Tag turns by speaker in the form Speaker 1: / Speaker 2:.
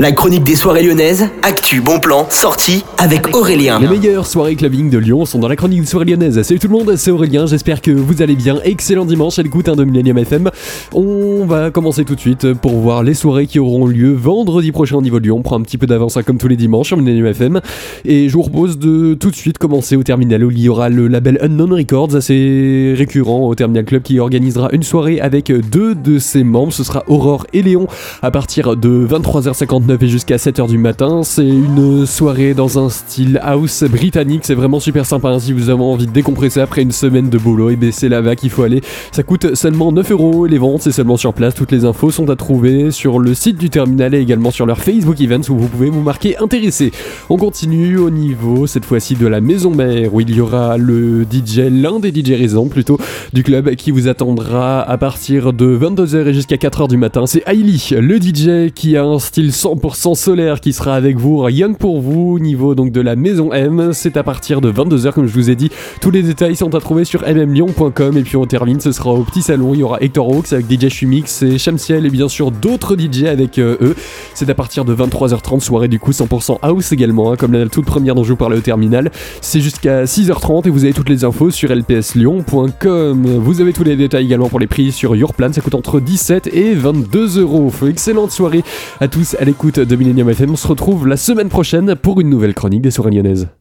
Speaker 1: La chronique des soirées lyonnaises, actu, bon plan, sortie avec Aurélien.
Speaker 2: Les meilleures soirées clubbing de Lyon sont dans la chronique des soirées lyonnaises. Salut tout le monde, c'est Aurélien, j'espère que vous allez bien. Excellent dimanche à l'écoute de Millennium FM. On va commencer tout de suite pour voir les soirées qui auront lieu vendredi prochain au niveau de Lyon. On prend un petit peu d'avance hein, comme tous les dimanches sur Millennium FM. Et je vous propose de tout de suite commencer au terminal où il y aura le label Unknown Records, assez récurrent au Terminal Club qui organisera une soirée avec deux de ses membres. Ce sera Aurore et Léon à partir de 23h59 et jusqu'à 7h du matin. C'est une soirée dans un style house britannique, c'est vraiment super sympa. Hein, si vous avez envie de décompresser après une semaine de boulot, et eh c'est là-bas qu'il faut aller. Ça coûte seulement 9 euros les ventes, c'est seulement sur place. Toutes les infos sont à trouver sur le site du terminal et également sur leur Facebook Events où vous pouvez vous marquer intéressé. On continue au niveau cette fois-ci de la maison mère où il y aura le DJ, l'un des DJ raisons plutôt du club qui vous attendra à partir de 22h et jusqu'à 4h du matin. C'est Hailey, le DJ qui a un style 100 100% solaire qui sera avec vous, rien que pour vous, niveau donc de la maison M. C'est à partir de 22h, comme je vous ai dit. Tous les détails sont à trouver sur mmlyon.com. Et puis on termine, ce sera au petit salon. Il y aura Hector Hawks avec DJ Shumix et Shamsiel et bien sûr d'autres DJ avec euh, eux. C'est à partir de 23h30, soirée du coup 100% house également, hein, comme la toute première dont je vous parlais au terminal. C'est jusqu'à 6h30 et vous avez toutes les infos sur lpslyon.com. Vous avez tous les détails également pour les prix sur Yourplan. Ça coûte entre 17 et 22 euros. Excellente soirée à tous à de Millennium FM. On se retrouve la semaine prochaine pour une nouvelle chronique des soirées lyonnaises.